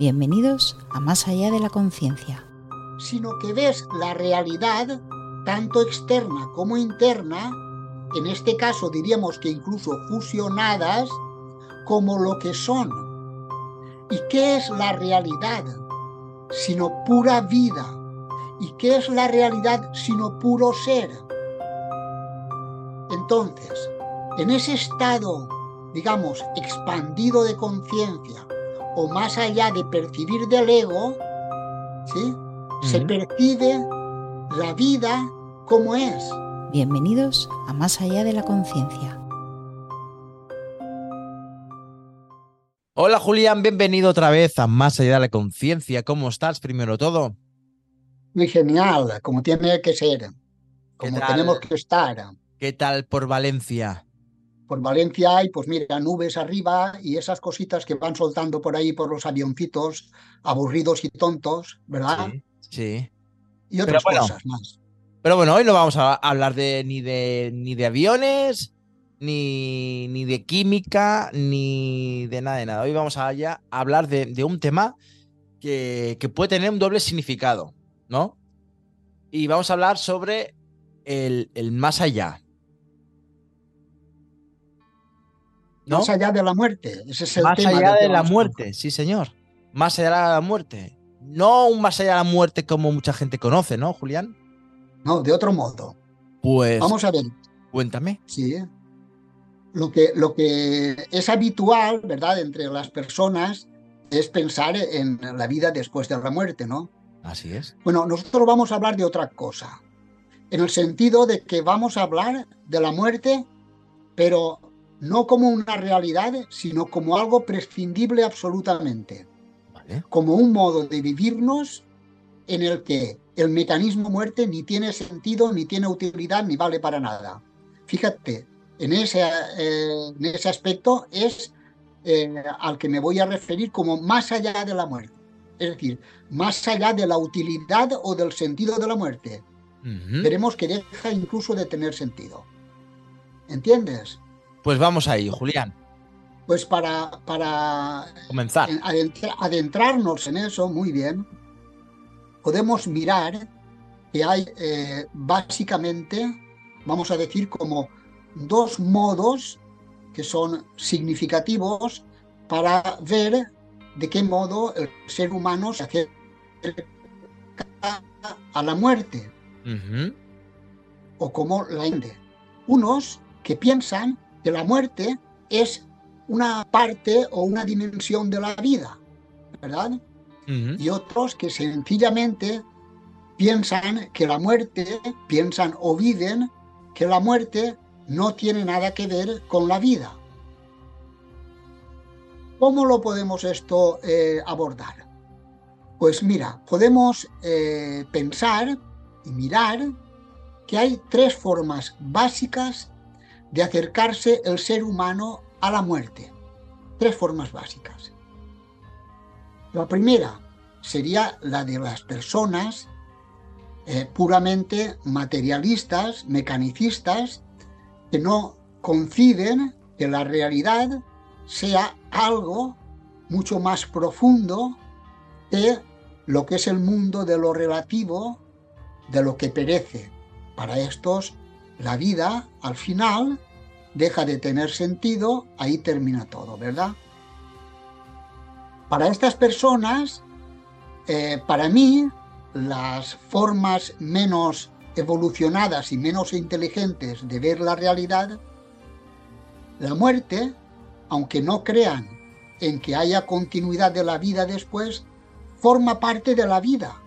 Bienvenidos a Más allá de la conciencia. Sino que ves la realidad, tanto externa como interna, en este caso diríamos que incluso fusionadas, como lo que son. ¿Y qué es la realidad? Sino pura vida. ¿Y qué es la realidad sino puro ser? Entonces, en ese estado, digamos, expandido de conciencia, o más allá de percibir del ego, ¿sí? se percibe la vida como es. Bienvenidos a Más allá de la conciencia. Hola Julián, bienvenido otra vez a Más allá de la conciencia. ¿Cómo estás primero todo? Muy genial, como tiene que ser, como tenemos que estar. ¿Qué tal por Valencia? Por Valencia hay, pues mira, nubes arriba y esas cositas que van soltando por ahí por los avioncitos, aburridos y tontos, ¿verdad? Sí. Y otras cosas más. Pero bueno, hoy no vamos a hablar de, ni, de, ni de aviones, ni, ni de química, ni de nada de nada. Hoy vamos a, ya hablar de, un tema que, que, puede tener un doble significado, ¿no? Y vamos a hablar sobre el, el más allá. Más allá de la muerte. Ese es el más allá de la muerte, sí, señor. Más allá de la muerte. No un más allá de la muerte como mucha gente conoce, ¿no, Julián? No, de otro modo. Pues. Vamos a ver. Cuéntame. Sí. Lo que, lo que es habitual, ¿verdad?, entre las personas es pensar en la vida después de la muerte, ¿no? Así es. Bueno, nosotros vamos a hablar de otra cosa. En el sentido de que vamos a hablar de la muerte, pero no como una realidad, sino como algo prescindible absolutamente. Como un modo de vivirnos en el que el mecanismo muerte ni tiene sentido, ni tiene utilidad, ni vale para nada. Fíjate, en ese, eh, en ese aspecto es eh, al que me voy a referir como más allá de la muerte. Es decir, más allá de la utilidad o del sentido de la muerte. Veremos que deja incluso de tener sentido. ¿Entiendes? Pues vamos ahí, Julián. Pues para, para comenzar. adentrarnos en eso muy bien, podemos mirar que hay eh, básicamente, vamos a decir, como dos modos que son significativos para ver de qué modo el ser humano se acerca a la muerte o cómo la ende. Unos que piensan que la muerte es una parte o una dimensión de la vida, ¿verdad? Y otros que sencillamente piensan que la muerte, piensan o viven que la muerte no tiene nada que ver con la vida. ¿Cómo lo podemos esto eh, abordar? Pues mira, podemos eh, pensar y mirar que hay tres formas básicas de acercarse el ser humano a la muerte. Tres formas básicas. La primera sería la de las personas eh, puramente materialistas, mecanicistas, que no conciben que la realidad sea algo mucho más profundo que lo que es el mundo de lo relativo, de lo que perece. Para estos la vida al final deja de tener sentido, ahí termina todo, ¿verdad? Para estas personas, eh, para mí, las formas menos evolucionadas y menos inteligentes de ver la realidad, la muerte, aunque no crean en que haya continuidad de la vida después, forma parte de la vida,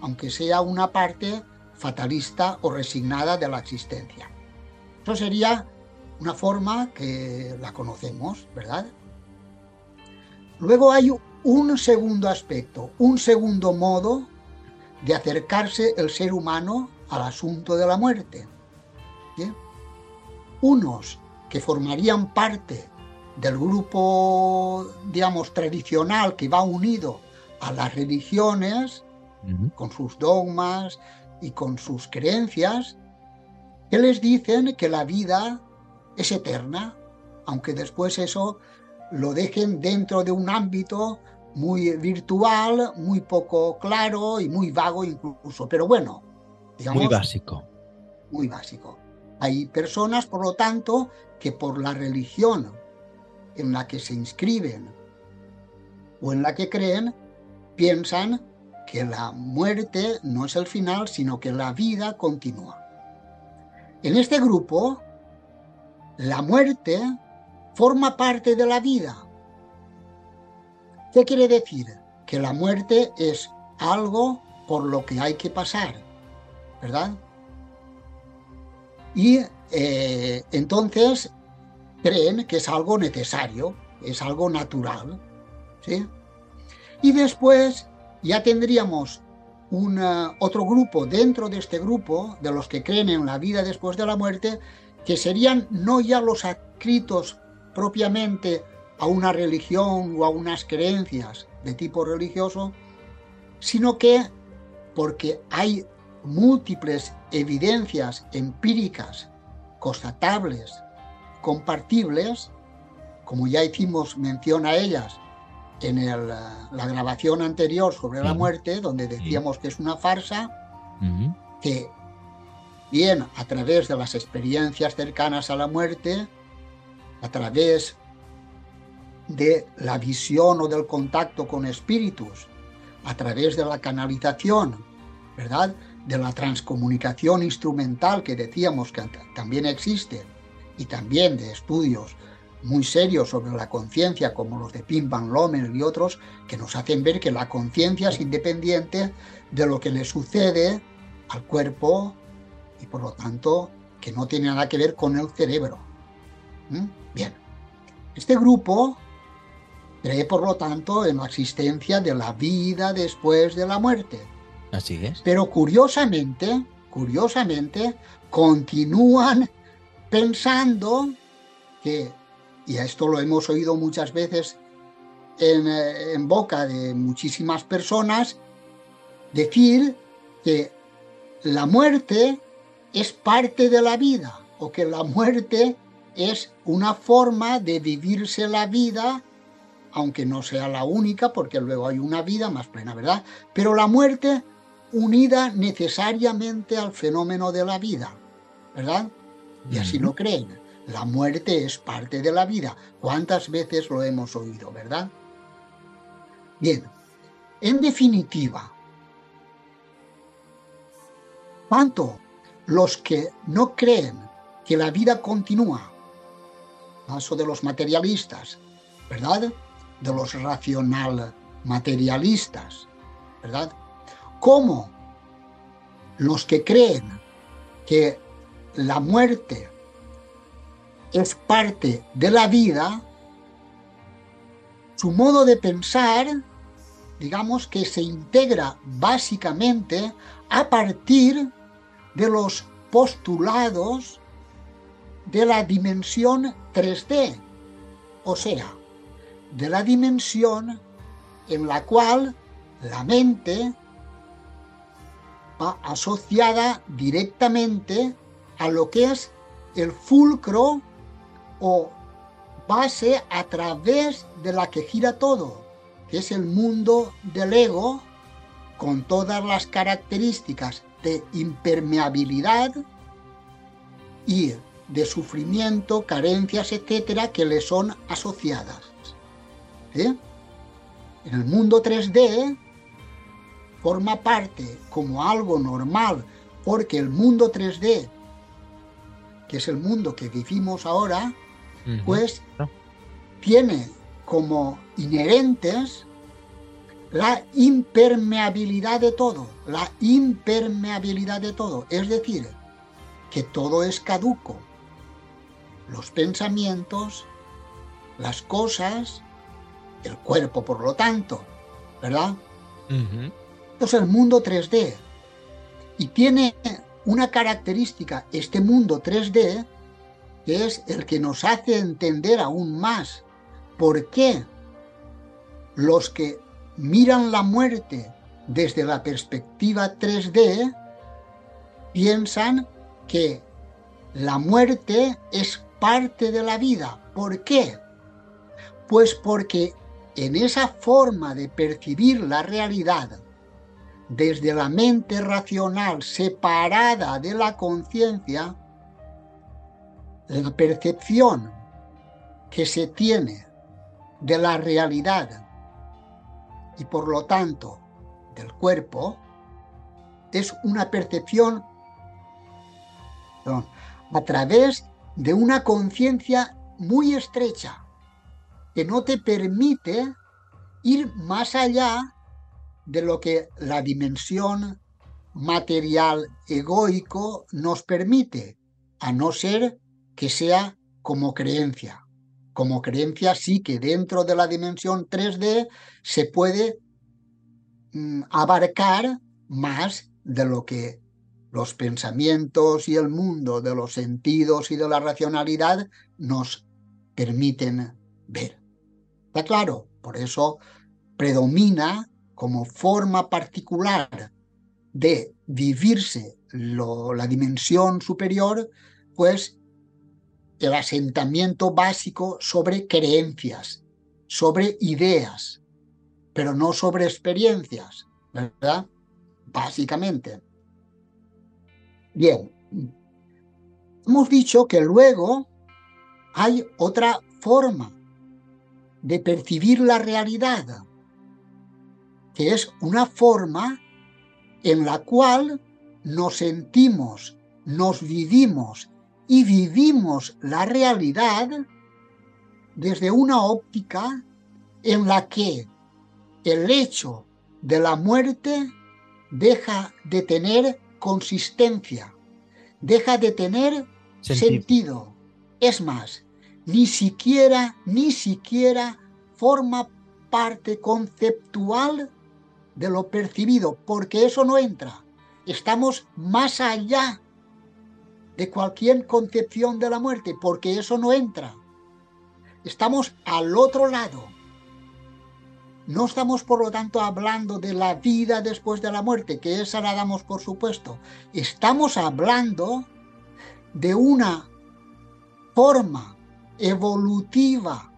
aunque sea una parte fatalista o resignada de la existencia. Eso sería una forma que la conocemos, ¿verdad? Luego hay un segundo aspecto, un segundo modo de acercarse el ser humano al asunto de la muerte. Unos que formarían parte del grupo, digamos, tradicional que va unido a las religiones, con sus dogmas, y con sus creencias que les dicen que la vida es eterna, aunque después eso lo dejen dentro de un ámbito muy virtual, muy poco claro y muy vago incluso. Pero bueno, digamos... Muy básico. Muy básico. Hay personas, por lo tanto, que por la religión en la que se inscriben o en la que creen, piensan que la muerte no es el final, sino que la vida continúa. En este grupo, la muerte forma parte de la vida. ¿Qué quiere decir? Que la muerte es algo por lo que hay que pasar, ¿verdad? Y eh, entonces creen que es algo necesario, es algo natural, ¿sí? Y después ya tendríamos otro grupo dentro de este grupo, de los que creen en la vida después de la muerte, que serían no ya los adscritos propiamente a una religión o a unas creencias de tipo religioso, sino que porque hay múltiples evidencias empíricas, constatables, compartibles, como ya hicimos mención a ellas en la grabación anterior sobre la muerte, donde decíamos que es una farsa, que bien a través de las experiencias cercanas a la muerte, a través de la visión o del contacto con espíritus, a través de la canalización, ¿verdad? De la transcomunicación instrumental que decíamos que también existe, y también de estudios muy serios sobre la conciencia, como los de Pim Van Lommel y otros, que nos hacen ver que la conciencia es independiente de lo que le sucede al cuerpo y por lo tanto que no tiene nada que ver con el cerebro. ¿Mm? Bien, este grupo cree por lo tanto en la existencia de la vida después de la muerte. Así es. Pero curiosamente, curiosamente, continúan pensando que y a esto lo hemos oído muchas veces eh, en, boca de muchísimas personas, decir que la muerte es parte de la vida o que la muerte es una forma de vivirse la vida, aunque no sea la única, porque luego hay una vida más plena, ¿verdad? Pero la muerte unida necesariamente al fenómeno de la vida, ¿verdad? Y así lo creen. La muerte es parte de la vida. ¿Cuántas veces lo hemos oído, verdad? Bien, en definitiva, tanto los que no creen que la vida continúa, caso de los materialistas, ¿verdad? De los racional materialistas, ¿verdad? Como los que creen que la muerte es parte de la vida, su modo de pensar, digamos que se integra básicamente a partir de los postulados de la dimensión 3D, o sea, de la dimensión en la cual la mente va asociada directamente a lo que es el fulcro o base a través de la que gira todo, que es el mundo del ego, con todas las características de impermeabilidad y de sufrimiento, carencias, etcétera, que le son asociadas. En el mundo 3D forma parte como algo normal, porque el mundo 3D, que es el mundo que vivimos ahora, pues tiene como inherentes la impermeabilidad de todo, la impermeabilidad de todo, es decir, que todo es caduco, los pensamientos, las cosas, el cuerpo por lo tanto, ¿verdad? es el mundo 3D y tiene una característica, este mundo 3D, que es el que nos hace entender aún más por qué los que miran la muerte desde la perspectiva 3D piensan que la muerte es parte de la vida. ¿Por qué? Pues porque en esa forma de percibir la realidad desde la mente racional separada de la conciencia, la percepción que se tiene de la realidad y por lo tanto del cuerpo es una percepción a través de una conciencia muy estrecha que no te permite ir más allá de lo que la dimensión material egoico nos permite, a no ser que sea como creencia. Como creencia sí que dentro de la dimensión 3D se puede mm, abarcar más de lo que los pensamientos y el mundo de los sentidos y de la racionalidad nos permiten ver. Está claro, por eso predomina como forma particular de vivirse la dimensión superior, pues el asentamiento básico sobre creencias, sobre ideas, pero no sobre experiencias, ¿verdad? Básicamente. Bien, hemos dicho que luego hay otra forma de percibir la realidad que es una forma en la cual nos sentimos, nos vivimos y vivimos la realidad desde una óptica en la que el hecho de la muerte deja de tener consistencia, deja de tener sentido. sentido. Es más, ni siquiera, ni siquiera forma parte conceptual de lo percibido, porque eso no entra. Estamos más allá de cualquier concepción de la muerte, porque eso no entra. Estamos al otro lado. No estamos, por lo tanto, hablando de la vida después de la muerte, que esa la damos por supuesto. Estamos hablando de una forma evolutiva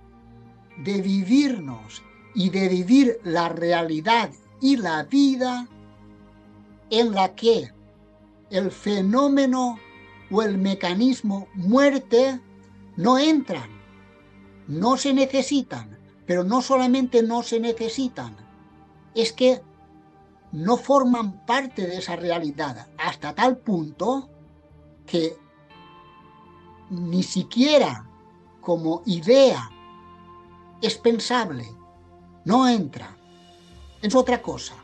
de vivirnos y de vivir la realidad y la vida en la que el fenómeno o el mecanismo muerte no entran, no se necesitan, pero no solamente no se necesitan, es que no forman parte de esa realidad hasta tal punto que ni siquiera como idea es pensable, no entra es otra cosa.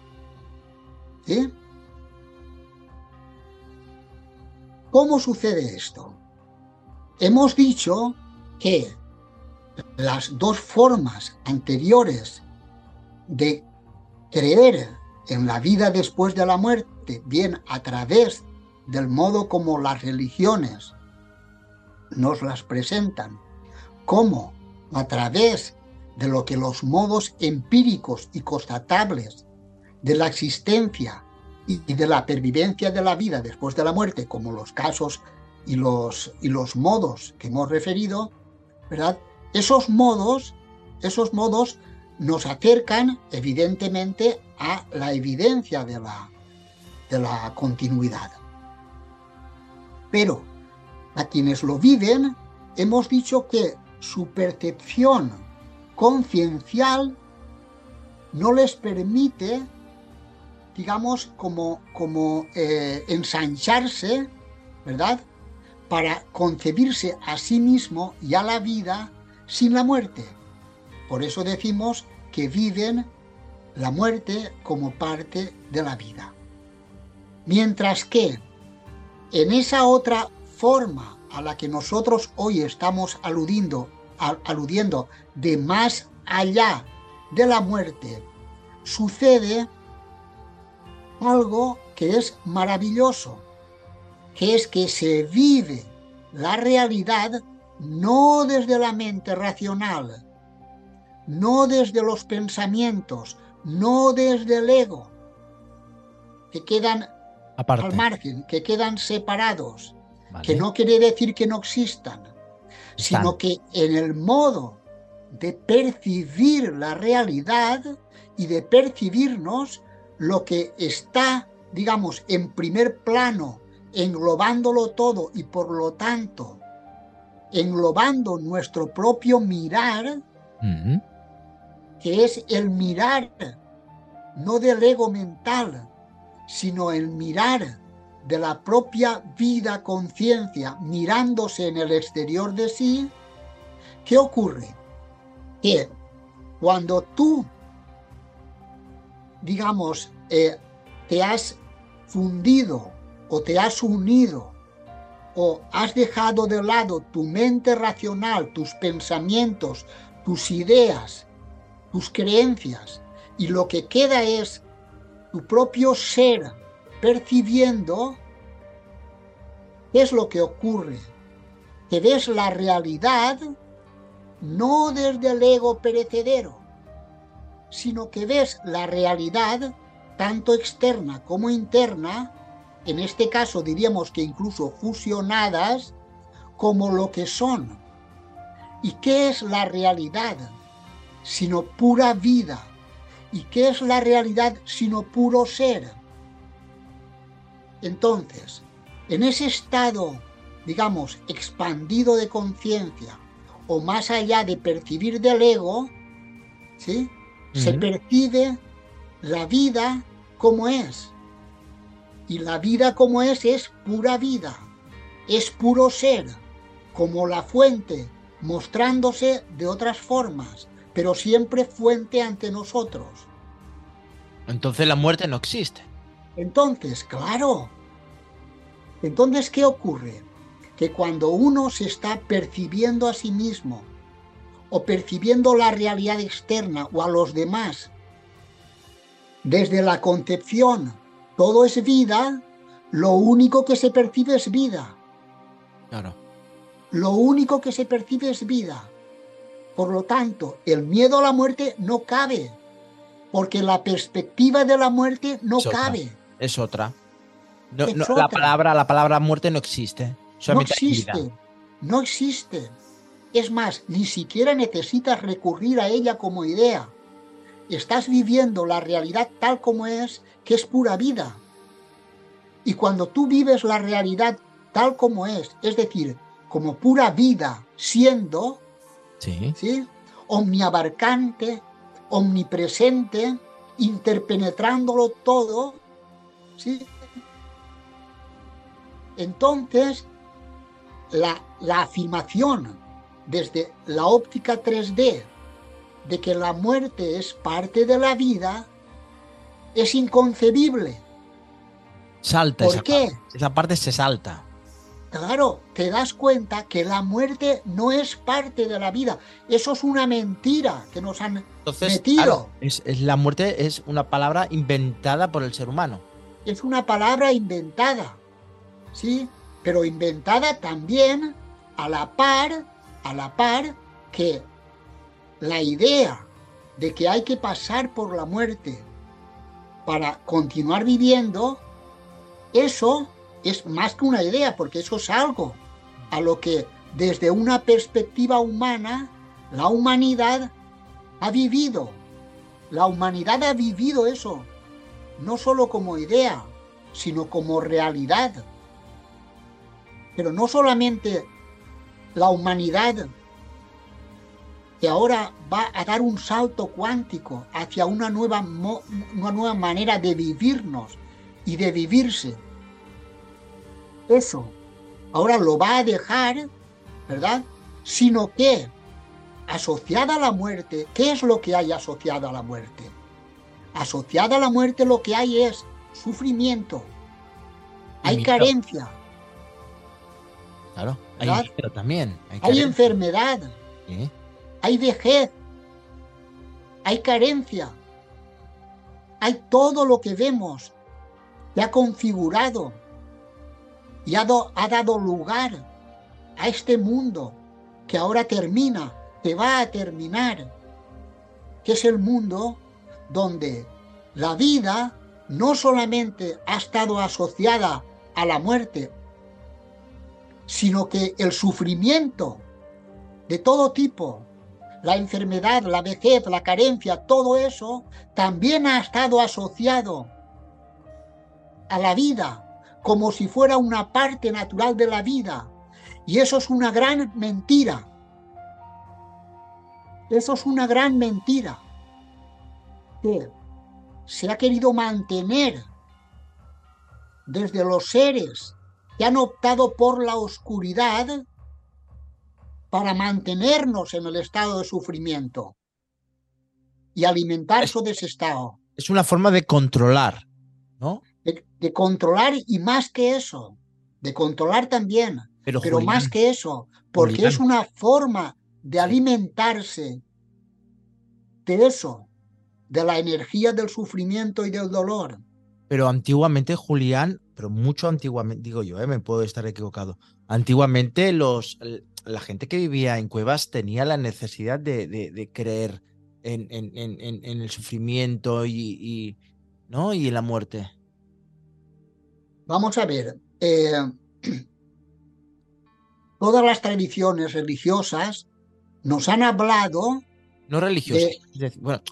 ¿Sí? ¿Cómo sucede esto? Hemos dicho que las dos formas anteriores de creer en la vida después de la muerte, bien a través del modo como las religiones nos las presentan, como a través de lo que los modos empíricos y constatables de la existencia y de la pervivencia de la vida después de la muerte, como los casos y los, y los modos que hemos referido, ¿verdad? Esos modos, esos modos nos acercan evidentemente a la evidencia de la, de la continuidad. Pero a quienes lo viven, hemos dicho que su percepción conciencial no les permite, digamos, como, como eh, ensancharse, ¿verdad? Para concebirse a sí mismo y a la vida sin la muerte. Por eso decimos que viven la muerte como parte de la vida. Mientras que en esa otra forma a la que nosotros hoy estamos aludiendo aludiendo de más allá de la muerte, sucede algo que es maravilloso, que es que se vive la realidad no desde la mente racional, no desde los pensamientos, no desde el ego, que quedan al margen, que quedan separados, que no quiere decir que no existan, sino que en el modo de percibir la realidad y de percibirnos lo que está, digamos, en primer plano, englobándolo todo y por lo tanto englobando nuestro propio mirar, que es el mirar no del ego mental, sino el mirar de la propia vida conciencia mirándose en el exterior de sí, ¿qué ocurre? Que cuando tú, digamos, eh, te has fundido o te has unido o has dejado de lado tu mente racional, tus pensamientos, tus ideas, tus creencias, y lo que queda es tu propio ser percibiendo, ¿qué es lo que ocurre? Que ves la realidad no desde el ego perecedero, sino que ves la realidad tanto externa como interna, en este caso diríamos que incluso fusionadas, como lo que son. ¿Y qué es la realidad? Sino pura vida. ¿Y qué es la realidad sino puro ser? Entonces, en ese estado, digamos, expandido de conciencia, o más allá de percibir del ego, ¿sí? Se percibe la vida como es. Y la vida como es es pura vida, es puro ser, como la fuente, mostrándose de otras formas, pero siempre fuente ante nosotros. Entonces la muerte no existe. Entonces, claro. Entonces, ¿qué ocurre? Que cuando uno se está percibiendo a sí mismo o percibiendo la realidad externa o a los demás desde la concepción, todo es vida, lo único que se percibe es vida. Claro. Lo único que se percibe es vida. Por lo tanto, el miedo a la muerte no cabe, porque la perspectiva de la muerte no cabe. Es otra. La, palabra, la palabra muerte no existe. No existe. No existe. Es más, ni siquiera necesitas recurrir a ella como idea estás viviendo la realidad tal como es, que es pura vida. Y cuando tú vives la realidad tal como es, es decir, como pura vida, siendo, sí. ¿sí? omniabarcante, omnipresente, interpenetrándolo todo, ¿sí? entonces la, la afirmación desde la óptica 3D de que la muerte es parte de la vida es inconcebible. Salta ¿Por esa qué? Parte. Esa parte se salta. Claro, te das cuenta que la muerte no es parte de la vida. Eso es una mentira que nos han metido. es, la muerte es una palabra inventada por el ser humano. Es una palabra inventada, sí, pero inventada también a la par, a la par que la idea de que hay que pasar por la muerte para continuar viviendo, eso es más que una idea, porque eso es algo a lo que desde una perspectiva humana la humanidad ha vivido. La humanidad ha vivido eso, no solo como idea, sino como realidad. Pero no solamente la humanidad que ahora va a dar un salto cuántico hacia una nueva, una nueva manera de vivirnos y de vivirse. Eso ahora lo va a dejar, ¿verdad? Sino que, asociada a la muerte, ¿qué es lo que hay asociado a la muerte? Asociada a la muerte lo que hay es sufrimiento, hay carencia. Claro, hay también. Hay, enfermedad. Hay vejez, hay carencia, hay todo lo que vemos. Que ha configurado. Y ha, dado lugar a este mundo que ahora termina, que va a terminar, que es el mundo donde la vida no solamente ha estado asociada a la muerte, sino que el sufrimiento de todo tipo, la enfermedad, la vejez, la carencia, todo eso también ha estado asociado a la vida como si fuera una parte natural de la vida. Y eso es una gran mentira. Eso es una gran mentira. Que se ha querido mantener desde los seres que han optado por la oscuridad para mantenernos en el estado de sufrimiento y alimentarse de ese estado. Es una forma de controlar, ¿no? De, controlar y más que eso, de controlar también, pero, más que eso, porque es una forma de alimentarse de eso, de la energía del sufrimiento y del dolor. Pero antiguamente, Julián, pero mucho antiguamente, digo yo, ¿eh? me puedo estar equivocado. Antiguamente los, la gente que vivía en cuevas tenía la necesidad de, creer en, en, el sufrimiento y, ¿no? y en la muerte. Vamos a ver. Eh, todas las tradiciones religiosas nos han hablado. No religiosas, bueno,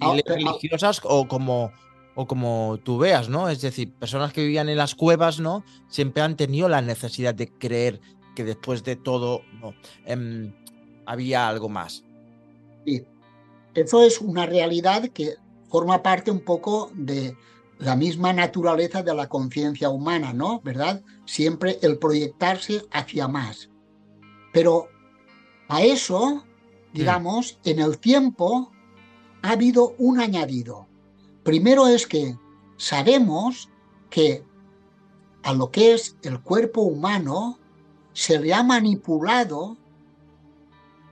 ah, religiosas o como o como tú veas, ¿no? Es decir, personas que vivían en las cuevas, ¿no? Siempre han tenido la necesidad de creer que después de todo, no, em, había algo más. Sí, eso es una realidad que forma parte un poco de la misma naturaleza de la conciencia humana, ¿no? ¿Verdad? Siempre el proyectarse hacia más. Pero a eso, digamos, en el tiempo ha habido un añadido. Primero es que sabemos que a lo que es el cuerpo humano se le ha manipulado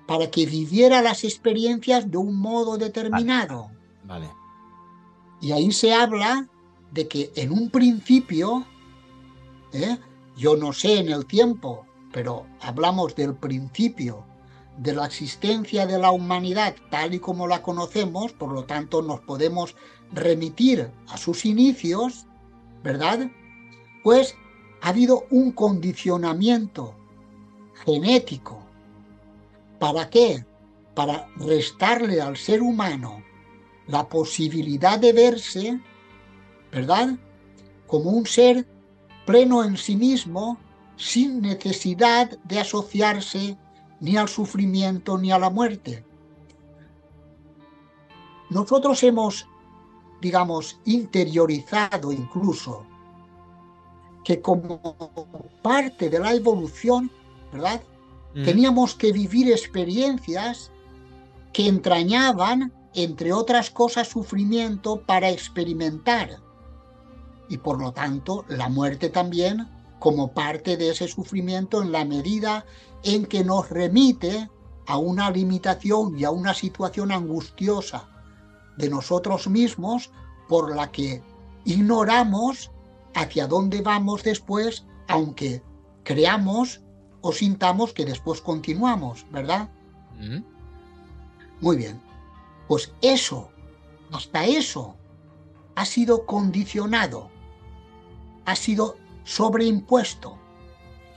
para que viviera las experiencias de un modo determinado. Vale. Y ahí se habla de que en un principio, ¿eh? yo no sé en el tiempo, pero hablamos del principio de la existencia de la humanidad tal y como la conocemos, por lo tanto nos podemos remitir a sus inicios, ¿verdad? Pues ha habido un condicionamiento genético. ¿Para qué? Para restarle al ser humano la posibilidad de verse, ¿verdad? Como un ser pleno en sí mismo, sin necesidad de asociarse ni al sufrimiento ni a la muerte. Nosotros hemos digamos, interiorizado incluso, que como parte de la evolución, ¿verdad? Mm. Teníamos que vivir experiencias que entrañaban, entre otras cosas, sufrimiento para experimentar. Y por lo tanto, la muerte también como parte de ese sufrimiento en la medida en que nos remite a una limitación y a una situación angustiosa de nosotros mismos por la que ignoramos hacia dónde vamos después, aunque creamos o sintamos que después continuamos, ¿verdad? Mm. Muy bien. Pues eso, hasta eso, ha sido condicionado, ha sido sobreimpuesto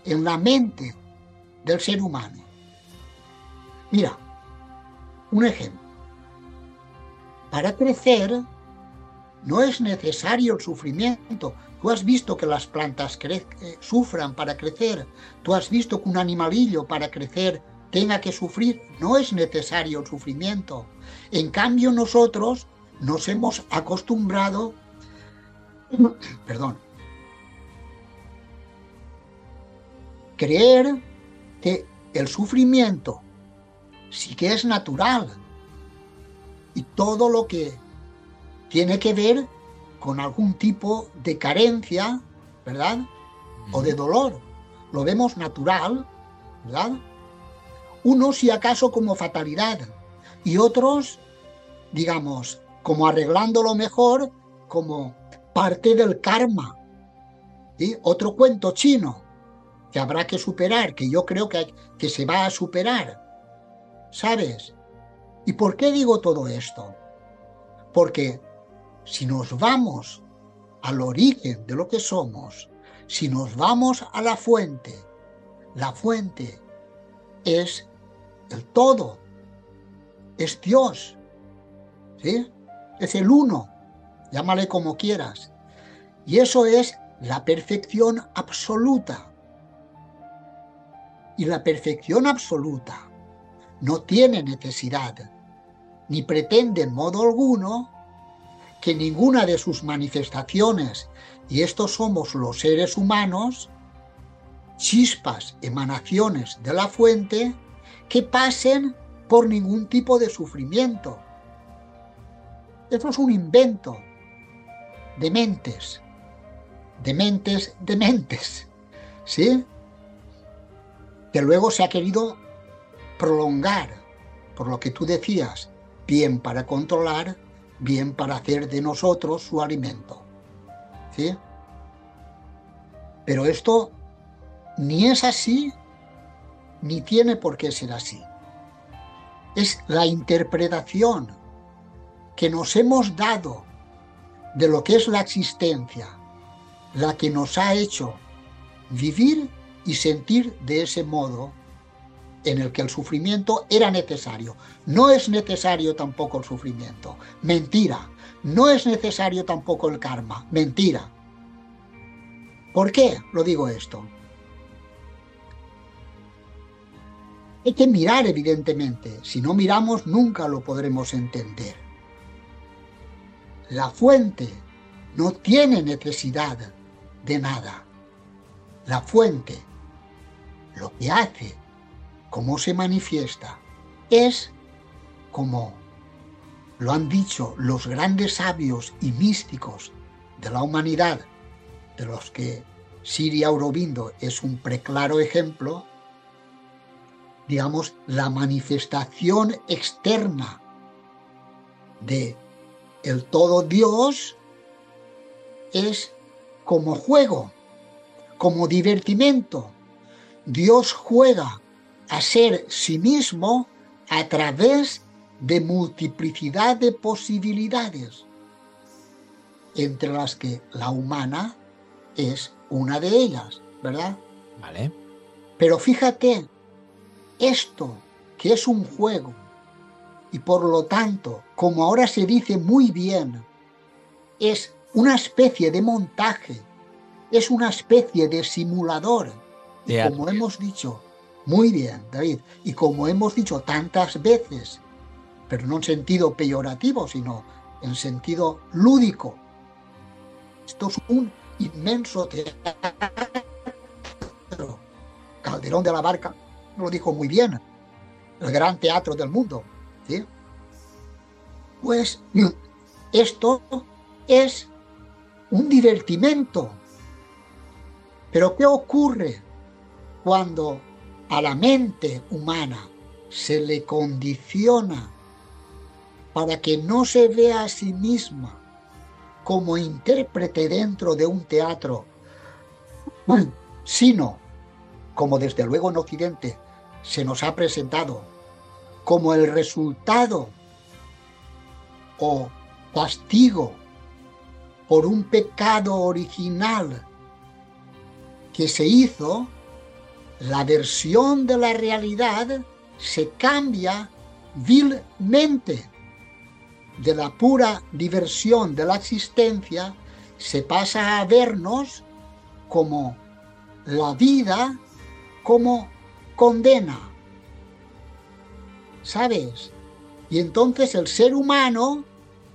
en la mente del ser humano. Mira, un ejemplo. Para crecer no es necesario el sufrimiento. Tú has visto que las plantas eh, sufran para crecer. Tú has visto que un animalillo para crecer tenga que sufrir. No es necesario el sufrimiento. En cambio nosotros nos hemos acostumbrado, perdón, creer que el sufrimiento sí que es natural, y todo lo que tiene que ver con algún tipo de carencia, ¿verdad? O de dolor. Lo vemos natural, ¿verdad? Unos si acaso como fatalidad y otros, digamos, como arreglándolo mejor, como parte del karma. y Otro cuento chino que habrá que superar, que yo creo que, que se va a superar. ¿Sabes? ¿Y por qué digo todo esto? Porque si nos vamos al origen de lo que somos, si nos vamos a la fuente, la fuente es el todo, es Dios. ¿Sí? Es el uno. Llámale como quieras. Y eso es la perfección absoluta. Y la perfección absoluta no tiene necesidad, ni pretende en modo alguno que ninguna de sus manifestaciones, y estos somos los seres humanos, chispas, emanaciones de la fuente, que pasen por ningún tipo de sufrimiento. Esto es un invento de mentes, de mentes, de mentes, ¿sí? Que luego se ha querido prolongar, por lo que tú decías, bien para controlar, bien para hacer de nosotros su alimento. ¿Sí? Pero esto ni es así, ni tiene por qué ser así. Es la interpretación que nos hemos dado de lo que es la existencia, la que nos ha hecho vivir y sentir de ese modo en el que el sufrimiento era necesario. No es necesario tampoco el sufrimiento. Mentira. No es necesario tampoco el karma. Mentira. ¿Por qué lo digo esto? Hay que mirar, evidentemente. Si no miramos, nunca lo podremos entender. La fuente no tiene necesidad de nada. La fuente lo que hace, cómo se manifiesta, es como lo han dicho los grandes sabios y místicos de la humanidad, de los que Siria Aurobindo es un preclaro ejemplo, digamos, la manifestación externa de el todo Dios es como juego, como divertimento. Dios juega a ser sí mismo a través de multiplicidad de posibilidades, entre las que la humana es una de ellas, ¿verdad? Vale. Pero fíjate, esto que es un juego, y por lo tanto, como ahora se dice muy bien, es una especie de montaje, es una especie de simulador. Y como hemos dicho, muy bien, David, y como hemos dicho tantas veces, pero no en sentido peyorativo, sino en sentido lúdico, esto es un inmenso teatro. Calderón de la Barca lo dijo muy bien, el gran teatro del mundo. ¿sí? Pues esto es un divertimento. Pero ¿qué ocurre cuando a la mente humana se le condiciona para que no se vea a sí misma como intérprete dentro de un teatro, sino, como desde luego en Occidente se nos ha presentado, como el resultado o castigo por un pecado original que se hizo, la versión de la realidad se cambia vilmente. De la pura diversión de la existencia se pasa a vernos como la vida como condena. ¿Sabes? Y entonces el ser humano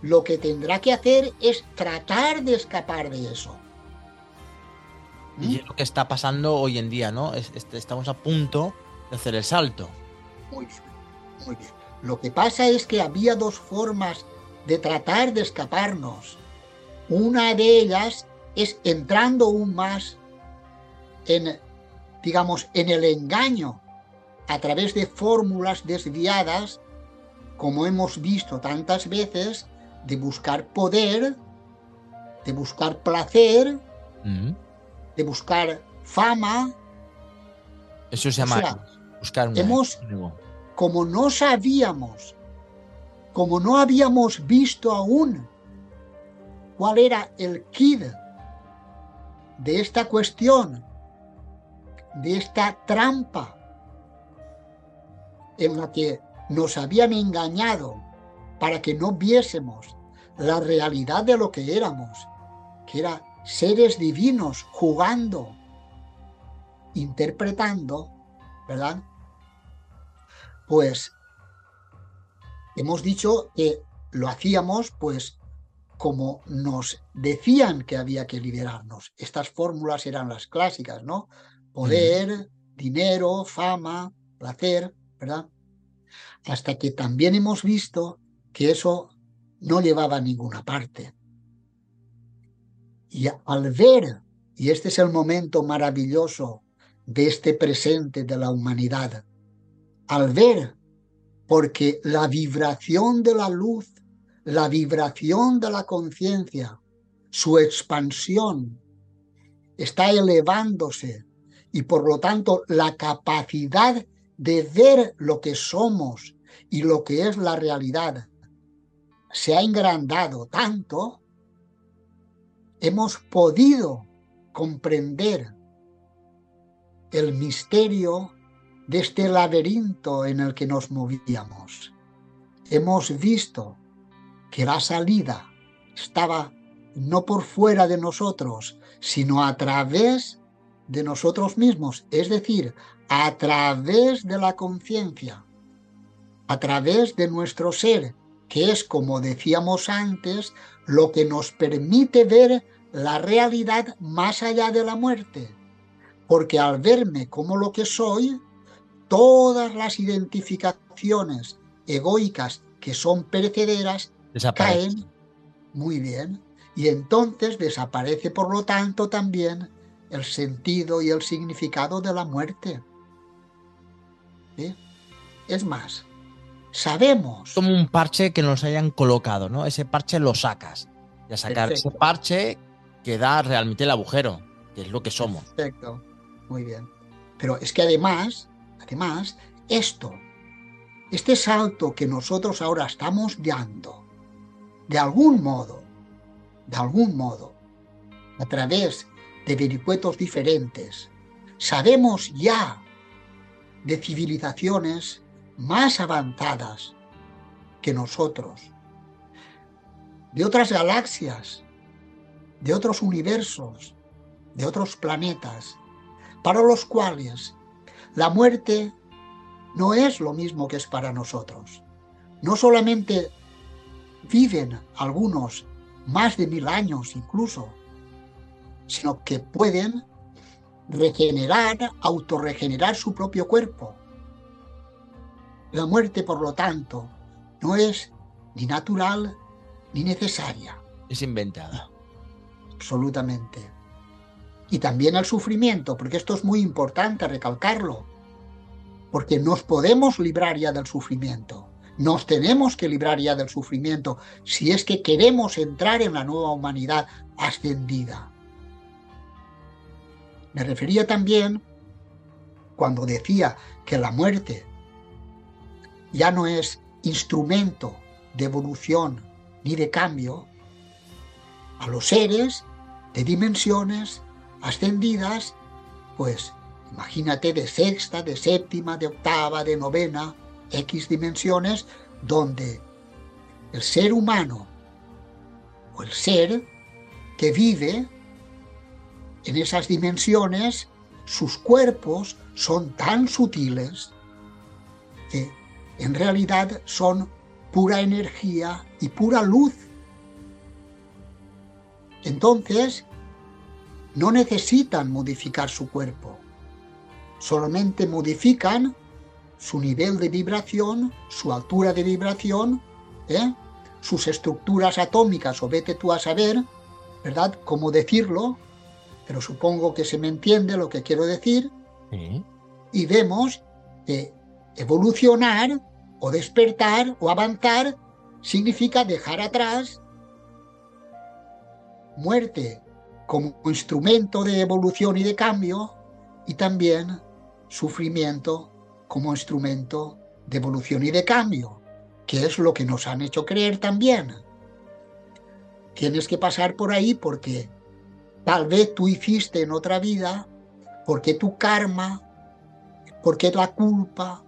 lo que tendrá que hacer es tratar de escapar de eso. Y es lo que está pasando hoy en día, ¿no? estamos a punto de hacer el salto. Muy bien, muy bien. Lo que pasa es que había dos formas de tratar de escaparnos. Una de ellas es entrando aún más en, digamos, en el engaño a través de fórmulas desviadas, como hemos visto tantas veces, de buscar poder, de buscar placer, mm de buscar fama. Eso se llama buscar hemos, Como no sabíamos, como no habíamos visto aún cuál era el kid de esta cuestión, de esta trampa en la que nos habían engañado para que no viésemos la realidad de lo que éramos, que era seres divinos jugando, interpretando, ¿verdad? Pues hemos dicho que lo hacíamos pues como nos decían que había que liberarnos. Estas fórmulas eran las clásicas, ¿no? Poder, dinero, fama, placer, ¿verdad? Hasta que también hemos visto que eso no llevaba a ninguna parte. Y al ver, y este es el momento maravilloso de este presente de la humanidad, al ver, porque la vibración de la luz, la vibración de la conciencia, su expansión, está elevándose y por lo tanto la capacidad de ver lo que somos y lo que es la realidad se ha engrandado tanto, hemos podido comprender el misterio de este laberinto en el que nos movíamos. Hemos visto que la salida estaba no por fuera de nosotros, sino a través de nosotros mismos, es decir, a través de la conciencia, a través de nuestro ser, que es, como decíamos antes, lo que nos permite ver la realidad más allá de la muerte. Porque al verme como lo que soy, todas las identificaciones egoicas que son perecederas caen muy bien. Y entonces desaparece, por lo tanto, también el sentido y el significado de la muerte. Es más, sabemos. Como un parche que nos hayan colocado, ¿no? Ese parche lo sacas. Y a sacar ese parche que da realmente el agujero, que es lo que somos. Perfecto, muy bien. Pero es que además, además, esto, este salto que nosotros ahora estamos dando, de algún modo, de algún modo, a través de vericuetos diferentes, sabemos ya de civilizaciones más avanzadas que nosotros, de otras galaxias, de otros universos, de otros planetas, para los cuales la muerte no es lo mismo que es para nosotros. No solamente viven algunos más de mil años incluso, sino que pueden regenerar, autorregenerar su propio cuerpo. La muerte, por lo tanto, no es ni natural ni necesaria. Es inventada. Absolutamente. Y también el sufrimiento, porque esto es muy importante recalcarlo, porque nos podemos librar ya del sufrimiento. Nos tenemos que librar ya del sufrimiento si es que queremos entrar en la nueva humanidad ascendida. Me refería también cuando decía que la muerte ya no es instrumento de evolución ni de cambio, a los seres de dimensiones ascendidas, pues imagínate de sexta, de séptima, de octava, de novena, X dimensiones, donde el ser humano o el ser que vive en esas dimensiones, sus cuerpos son tan sutiles que en realidad son pura energía y pura luz. Entonces, no necesitan modificar su cuerpo, solamente modifican su nivel de vibración, su altura de vibración, ¿eh? sus estructuras atómicas, o vete tú a saber, ¿verdad? ¿Cómo decirlo? pero supongo que se me entiende lo que quiero decir, y vemos que evolucionar o despertar o avanzar significa dejar atrás muerte como instrumento de evolución y de cambio y también sufrimiento como instrumento de evolución y de cambio, que es lo que nos han hecho creer también. Tienes que pasar por ahí porque tal vez tú hiciste en otra vida, porque tu karma, porque la culpa,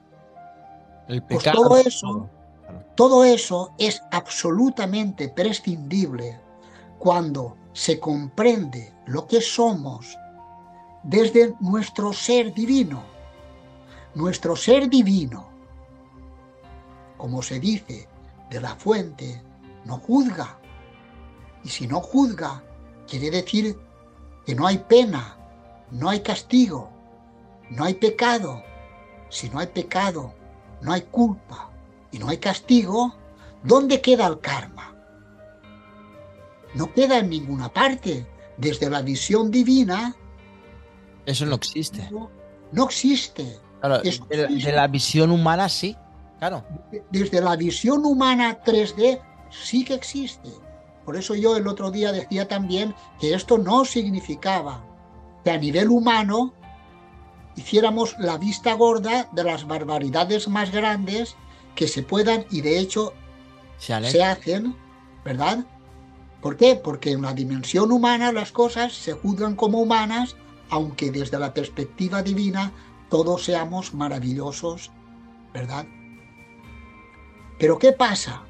El Pues todo eso, todo eso es absolutamente prescindible cuando se comprende lo que somos desde nuestro ser divino. Nuestro ser divino, como se dice, de la fuente, no juzga. Y si no juzga, quiere decir que no hay pena, no hay castigo, no hay pecado. Si no hay pecado, no hay culpa y no hay castigo, ¿dónde queda el karma? No queda en ninguna parte. Desde la visión divina Eso no existe. no, no existe. Claro, de, de la visión humana sí. Claro. Desde la visión humana 3D sí que existe. Por eso yo el otro día decía también que esto no significaba que a nivel humano hiciéramos la vista gorda de las barbaridades más grandes que se puedan y de hecho Se hacen, ¿verdad? ¿Por qué? Porque en la dimensión humana las cosas se juzgan como humanas, aunque desde la perspectiva divina todos seamos maravillosos, ¿verdad? Pero ¿qué pasa?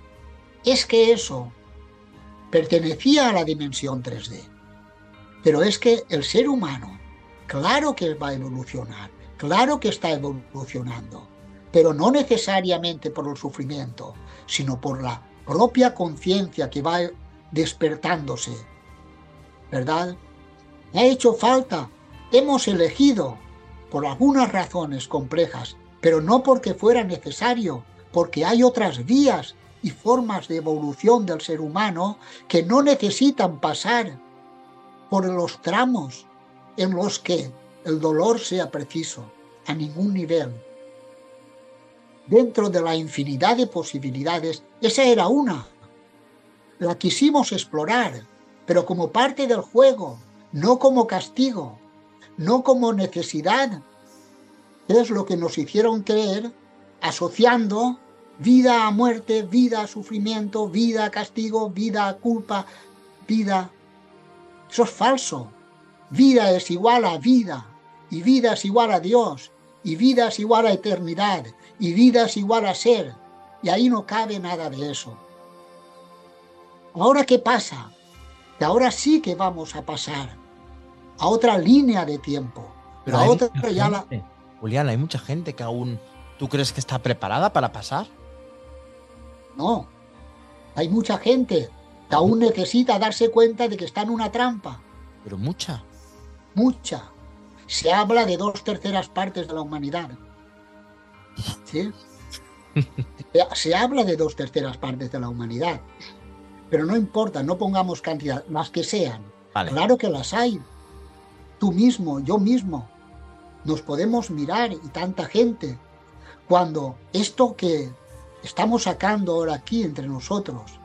Es que eso pertenecía a la dimensión 3D. Pero es que el ser humano, claro que va a evolucionar, claro que está evolucionando, pero no necesariamente por el sufrimiento, sino por la propia conciencia que va despertándose. ¿Verdad? Ha hecho falta, hemos elegido por algunas razones complejas, pero no porque fuera necesario, porque hay otras vías y formas de evolución del ser humano que no necesitan pasar por los tramos en los que el dolor sea preciso, a ningún nivel. Dentro de la infinidad de posibilidades, esa era una. La quisimos explorar, pero como parte del juego, no como castigo, no como necesidad. Es lo que nos hicieron creer asociando vida a muerte, vida a sufrimiento, vida a castigo, vida a culpa, vida. Eso es falso. Vida es igual a vida, y vida es igual a Dios, y vida es igual a eternidad, y vida es igual a ser, y ahí no cabe nada de eso. Ahora, ¿qué pasa? Que ahora sí que vamos a pasar a otra línea de tiempo. Pero otra ya la. Julián, hay mucha gente que aún. ¿Tú crees que está preparada para pasar? No. Hay mucha gente que aún necesita darse cuenta de que está en una trampa. Pero mucha. Mucha. Se habla de dos terceras partes de la humanidad. ¿Sí? Se- habla de dos terceras partes de la humanidad. Pero no importa, no pongamos cantidad, las que sean. Vale. Claro que las hay. Tú mismo, yo mismo. Nos podemos mirar y tanta gente. Cuando esto que estamos sacando ahora aquí entre nosotros,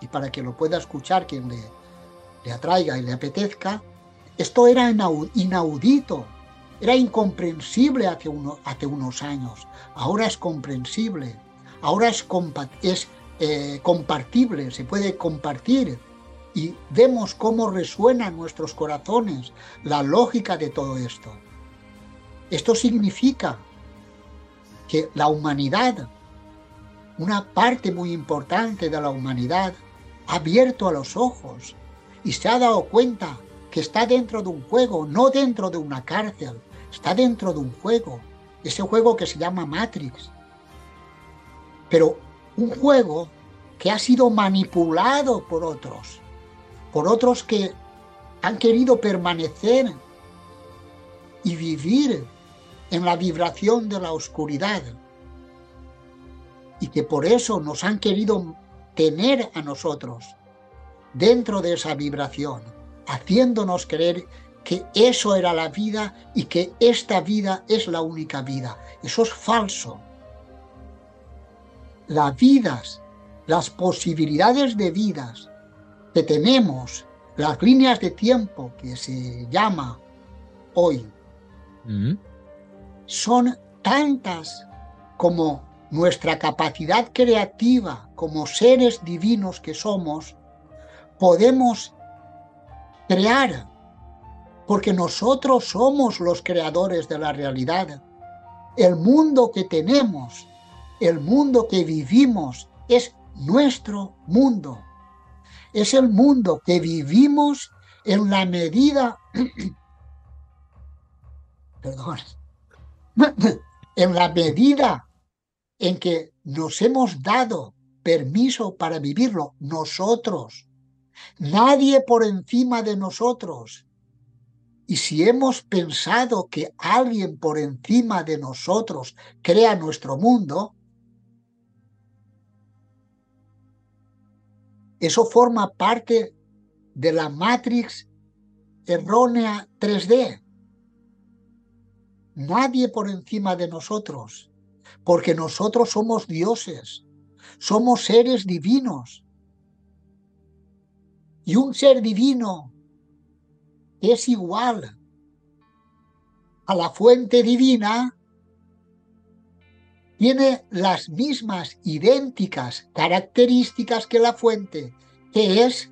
y para que lo pueda escuchar quien le, le atraiga y le apetezca, esto era inau- inaudito, era incomprensible hace, uno- hace unos años. Ahora es comprensible, ahora es, compa- eh, compartible, se puede compartir y vemos cómo resuena en nuestros corazones la lógica de todo esto. Esto significa que la humanidad, una parte muy importante de la humanidad, ha abierto a los ojos y se ha dado cuenta que está dentro de un juego, no dentro de una cárcel, está dentro de un juego, ese juego que se llama Matrix. Pero un juego que ha sido manipulado por otros, por otros que han querido permanecer y vivir en la vibración de la oscuridad. Y que por eso nos han querido tener a nosotros dentro de esa vibración, haciéndonos creer que eso era la vida y que esta vida es la única vida. Eso es falso. Las vidas, las posibilidades de vidas que tenemos, las líneas de tiempo que se llama hoy, Mm. son tantas como nuestra capacidad creativa como seres divinos que somos, podemos crear, porque nosotros somos los creadores de la realidad. El mundo que tenemos el mundo que vivimos es nuestro mundo. Es el mundo que vivimos en la medida, perdón, en la medida en que nos hemos dado permiso para vivirlo nosotros. Nadie por encima de nosotros. Y si hemos pensado que alguien por encima de nosotros crea nuestro mundo, eso forma parte de la matrix errónea 3D. Nadie por encima de nosotros, porque nosotros somos dioses, somos seres divinos. Y un ser divino es igual a la fuente divina, tiene las mismas idénticas características que la fuente, que es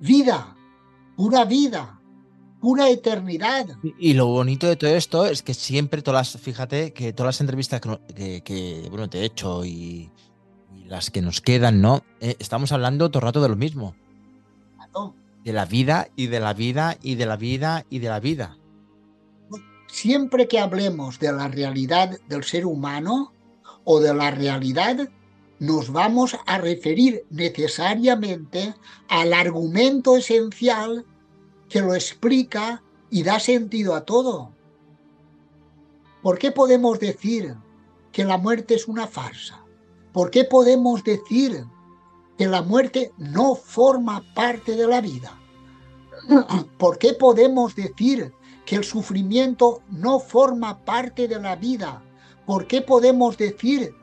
vida, pura vida, pura eternidad. Y, lo bonito de todo esto es que siempre todas las, fíjate que todas las entrevistas que, bueno, te he hecho y, las que nos quedan, ¿no? Eh, estamos hablando todo el rato de lo mismo de la vida y de la vida y de la vida y de la vida. Siempre que hablemos de la realidad del ser humano o de la realidad, nos vamos a referir necesariamente al argumento esencial que lo explica y da sentido a todo. ¿Por qué podemos decir que la muerte es una farsa? ¿Por qué podemos decir que la muerte no forma parte de la vida. ¿Por qué podemos decir que el sufrimiento no forma parte de la vida? ¿Por qué podemos decir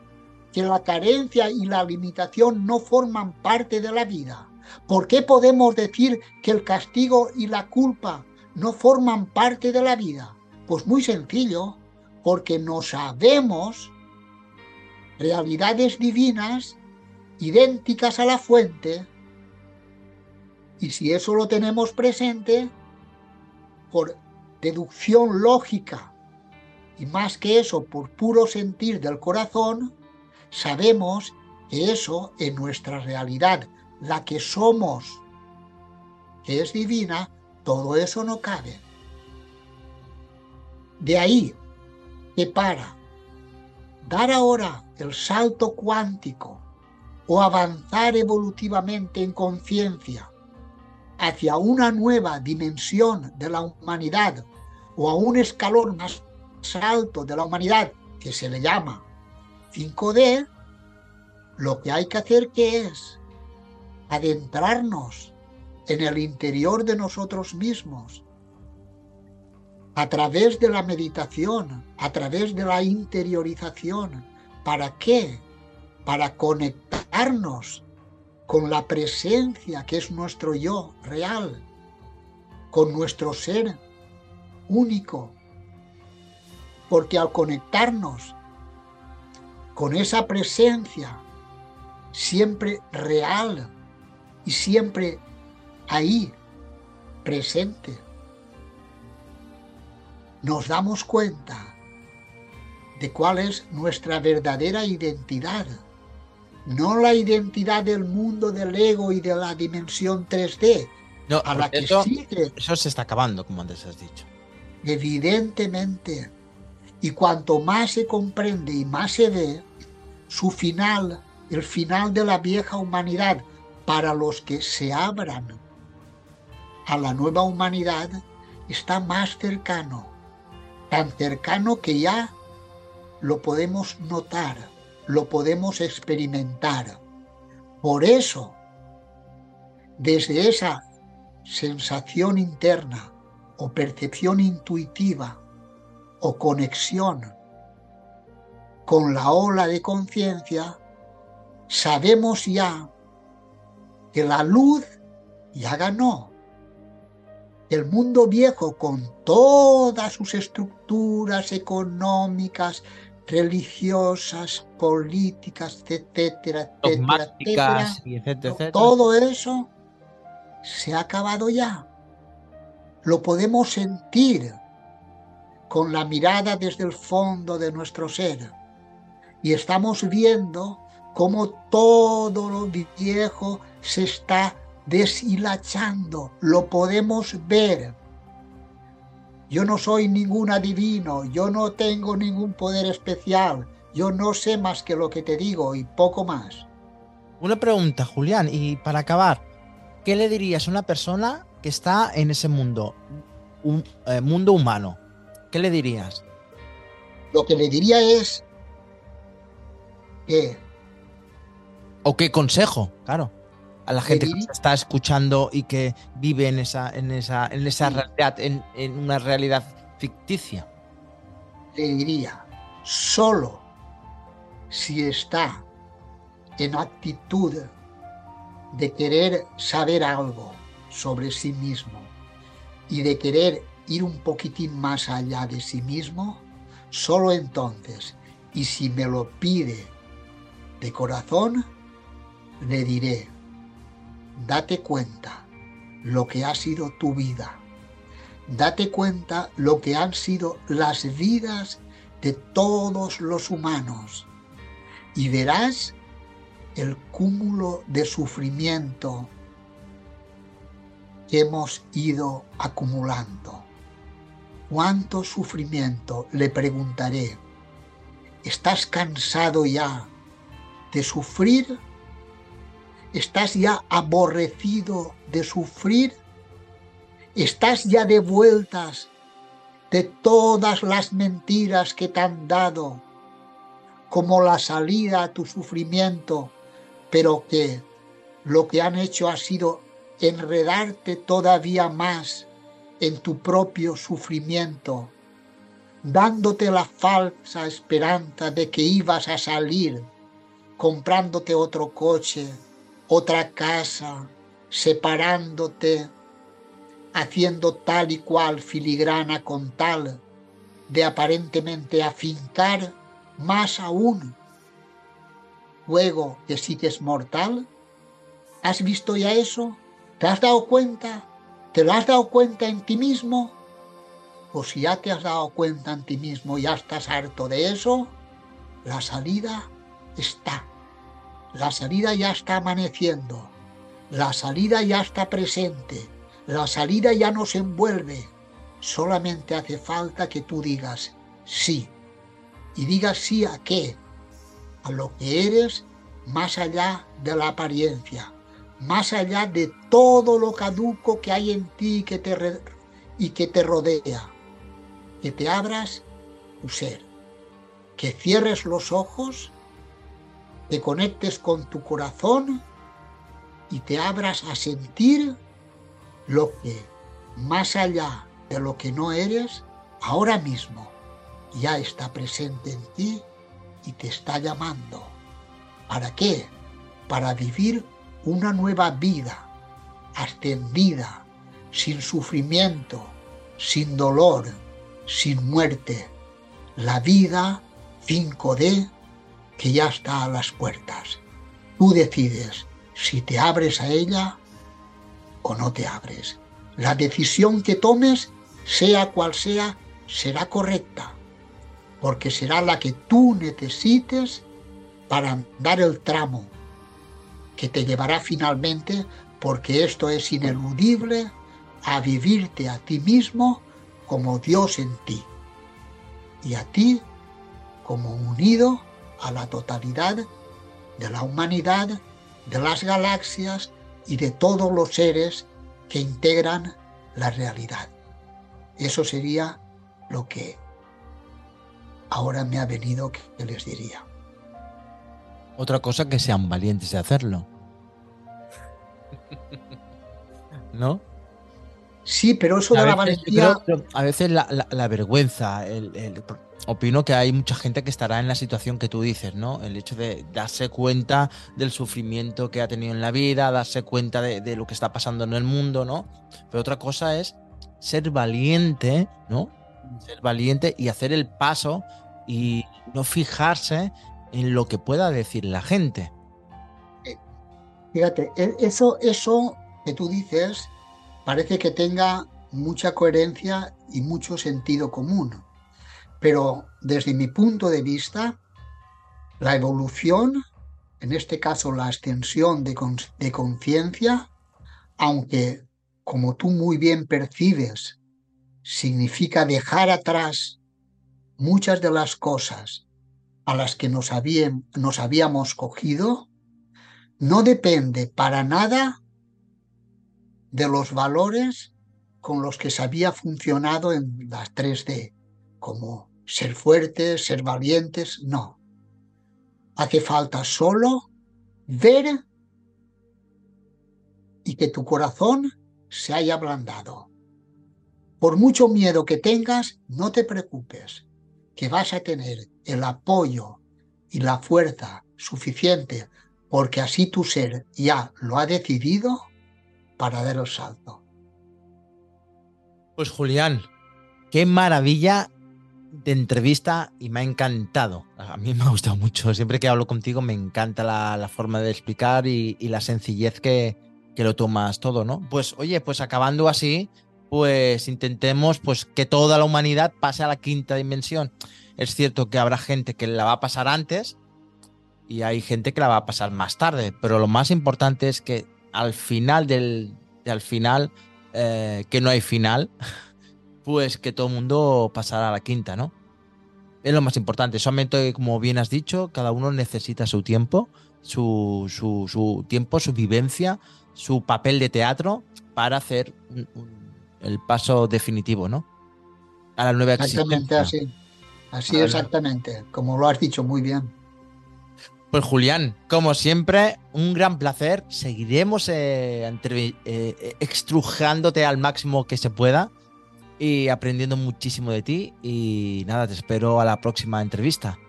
que la carencia y la limitación no forman parte de la vida? ¿Por qué podemos decir que el castigo y la culpa no forman parte de la vida? Pues muy sencillo, porque no sabemos realidades divinas idénticas a la fuente, y si eso lo tenemos presente, por deducción lógica, y más que eso, por puro sentir del corazón, sabemos que eso en nuestra realidad, la que somos, que es divina, todo eso no cabe. De ahí que para dar ahora el salto cuántico o avanzar evolutivamente en conciencia hacia una nueva dimensión de la humanidad o a un escalón más alto de la humanidad que se le llama 5D, lo que hay que hacer que es adentrarnos en el interior de nosotros mismos, a través de la meditación, a través de la interiorización. ¿Para qué? Para conectar con la presencia que es nuestro yo real, con nuestro ser único. Porque al conectarnos con esa presencia siempre real y siempre ahí, presente, nos damos cuenta de cuál es nuestra verdadera identidad no la identidad del mundo del ego y de la dimensión 3D, no, a la que eso, Eso se está acabando, como antes has dicho. Evidentemente. Y cuanto más se comprende y más se ve, su final, el final de la vieja humanidad, para los que se abran a la nueva humanidad, está más cercano. Tan cercano que ya lo podemos notar lo podemos experimentar. Por eso, desde esa sensación interna o percepción intuitiva o conexión con la ola de conciencia, sabemos ya que la luz ya ganó. El mundo viejo con todas sus estructuras económicas, religiosas, políticas, etcétera, etcétera, etcétera, Todo eso se ha acabado ya. Lo podemos sentir con la mirada desde el fondo de nuestro ser. y estamos viendo cómo todo lo viejo se está deshilachando, lo podemos ver. Yo no soy ningún adivino, yo no tengo ningún poder especial, yo no sé más que lo que te digo y poco más. Una pregunta, Julián, y para acabar, ¿qué le dirías a una persona que está en ese mundo, un eh, mundo humano? ¿Qué le dirías? Lo que le diría es que... ¿O qué consejo? Claro a la gente que está escuchando y que vive en esa, en esa, en esa realidad, en, en una realidad ficticia? Le diría, solo si está en actitud de querer saber algo sobre sí mismo y de querer ir un poquitín más allá de sí mismo, solo entonces, y si me lo pide de corazón, le diré, date cuenta lo que ha sido tu vida. Date cuenta lo que han sido las vidas de todos los humanos y verás el cúmulo de sufrimiento que hemos ido acumulando. ¿Cuánto sufrimiento? Le preguntaré. ¿Estás cansado ya de sufrir? ¿Estás ya aborrecido de sufrir? ¿Estás ya de vueltas de todas las mentiras que te han dado como la salida a tu sufrimiento, pero que lo que han hecho ha sido enredarte todavía más en tu propio sufrimiento, dándote la falsa esperanza de que ibas a salir, comprándote otro coche, otra casa, separándote, haciendo tal y cual filigrana con tal de aparentemente afincar más aún. Luego que sigues mortal, ¿has visto ya eso? ¿Te has dado cuenta? ¿Te lo has dado cuenta en ti mismo? O si ya te has dado cuenta en ti mismo y ya estás harto de eso, la salida está. La salida ya está amaneciendo. La salida ya está presente. La salida ya nos envuelve. Solamente hace falta que tú digas sí. Y digas sí a qué? A lo que eres más allá de la apariencia, más allá de todo lo caduco que hay en ti que te y que te rodea. Que te abras tu ser. Que cierres los ojos te conectes con tu corazón y te abras a sentir lo que más allá de lo que no eres, ahora mismo ya está presente en ti y te está llamando. ¿Para qué? Para vivir una nueva vida, ascendida, sin sufrimiento, sin dolor, sin muerte. La vida 5D que ya está a las puertas. Tú decides si te abres a ella o no te abres. La decisión que tomes, sea cual sea, será correcta, porque será la que tú necesites para dar el tramo que te llevará finalmente, porque esto es ineludible, a vivirte a ti mismo como Dios en ti y a ti como unido a la totalidad de la humanidad, de las galaxias y de todos los seres que integran la realidad. Eso sería lo que ahora me ha venido que les diría. Otra cosa que sean valientes de hacerlo. ¿No? Sí, pero eso de la valentía. a veces la, vergüenza, el, opino que hay mucha gente que estará en la situación que tú dices, ¿no? El hecho de darse cuenta del sufrimiento que ha tenido en la vida, darse cuenta de, lo que está pasando en el mundo, ¿no? Pero otra cosa es ser valiente, ¿no? Ser valiente y hacer el paso y no fijarse en lo que pueda decir la gente. Eh, fíjate, e, eso, eso que tú dices parece que tenga mucha coherencia y mucho sentido común. Pero desde mi punto de vista, La evolución, en este caso la ascensión de, de conciencia, aunque como tú muy bien percibes, significa dejar atrás muchas de las cosas a las que nos, nos habíamos cogido, no depende para nada de los valores con los que se había funcionado en las 3D, como ser fuertes, ser valientes, no. Hace falta solo ver y que tu corazón se haya ablandado. Por mucho miedo que tengas, no te preocupes, que vas a tener el apoyo y la fuerza suficiente, porque así tu ser ya lo ha decidido para dar el salto. Pues Julián, qué maravilla de entrevista y me ha encantado. A mí me ha gustado mucho. Siempre que hablo contigo me encanta la, forma de explicar y, la sencillez que, que, lo tomas todo, ¿no? Pues oye, pues acabando así, pues intentemos pues que toda la humanidad pase a la quinta dimensión. Es cierto que habrá gente que la va a pasar antes y hay gente que la va a pasar más tarde, pero lo más importante es que al final del, al final, eh, que no hay final, pues que todo el mundo pasará a la quinta, ¿no? Es lo más importante. Solamente, como bien has dicho, cada uno necesita su tiempo, su, su, tiempo, su vivencia, su papel de teatro para hacer el paso definitivo, ¿no? A la nueva Exactamente así. Así exactamente, como lo has dicho muy bien. Pues Julián, como siempre, un gran placer. Seguiremos eh, eh, extrujándote al máximo que se pueda y aprendiendo muchísimo de ti. Y nada, te espero a la próxima entrevista.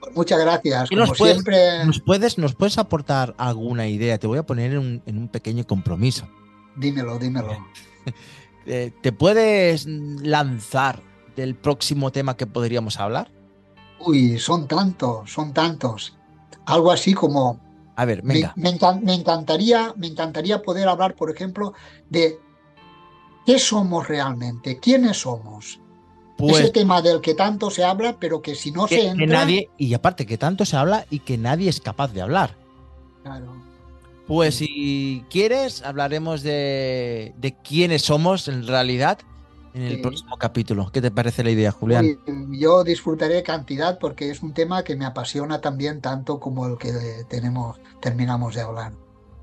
Pues muchas gracias. Como nos, puedes, siempre... nos, puedes, ¿Nos puedes aportar alguna idea? Te voy a poner en un, pequeño compromiso. Dímelo, dímelo. Eh, ¿Te puedes lanzar del próximo tema que podríamos hablar? Uy, son tantos, son tantos algo así como... A ver, venga. Me, encantaría, me encantaría poder hablar, por ejemplo, de qué somos realmente, quiénes somos. Pues, Ese tema del que tanto se habla, pero que si no se entra... nadie, y aparte que tanto se habla y que nadie es capaz de hablar. Claro. Pues si quieres, hablaremos de, de quiénes somos en realidad en el próximo capítulo. ¿Qué te parece la idea, Julián? Yo disfrutaré cantidad porque es un tema que me apasiona también tanto como el que tenemos, terminamos de hablar.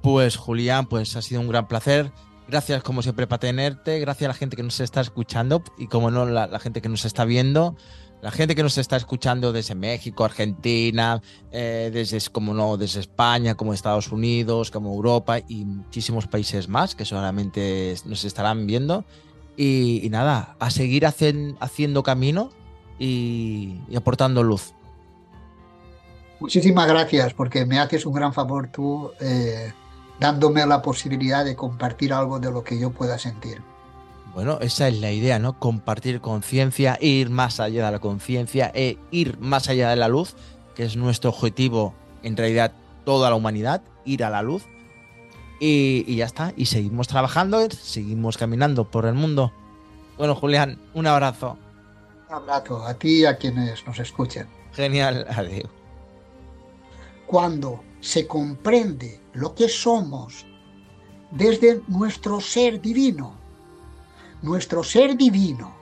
Pues Julián, pues ha sido un gran placer. Gracias como siempre para tenerte, gracias a la gente que nos está escuchando y como no la, gente que nos está viendo, la gente que nos está escuchando desde México, Argentina, eh, desde como no, desde España, como Estados Unidos, como Europa y muchísimos países más que solamente nos estarán viendo. Y, nada, a seguir haciendo camino y, aportando luz. Muchísimas gracias, porque me haces un gran favor tú eh, dándome la posibilidad de compartir algo de lo que yo pueda sentir. Bueno, esa es la idea, ¿no? Compartir conciencia, ir más allá de la conciencia e ir más allá de la luz, que es nuestro objetivo, en realidad, toda la humanidad, ir a la luz. Y, ya está. Y seguimos trabajando, seguimos caminando por el mundo. Bueno, Julián, un abrazo. Un abrazo a ti y a quienes nos escuchen. Genial, adiós. Cuando se comprende lo que somos desde nuestro ser divino, nuestro ser divino,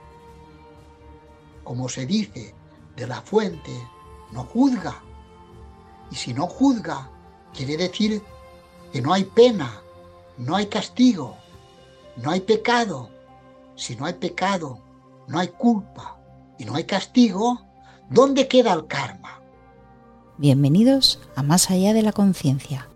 como se dice, de la fuente, no juzga. Y si no juzga, quiere decir que no hay pena, no hay castigo, no hay pecado. Si no hay pecado, no hay culpa y no hay castigo, ¿dónde queda el karma? Bienvenidos a Más allá de la conciencia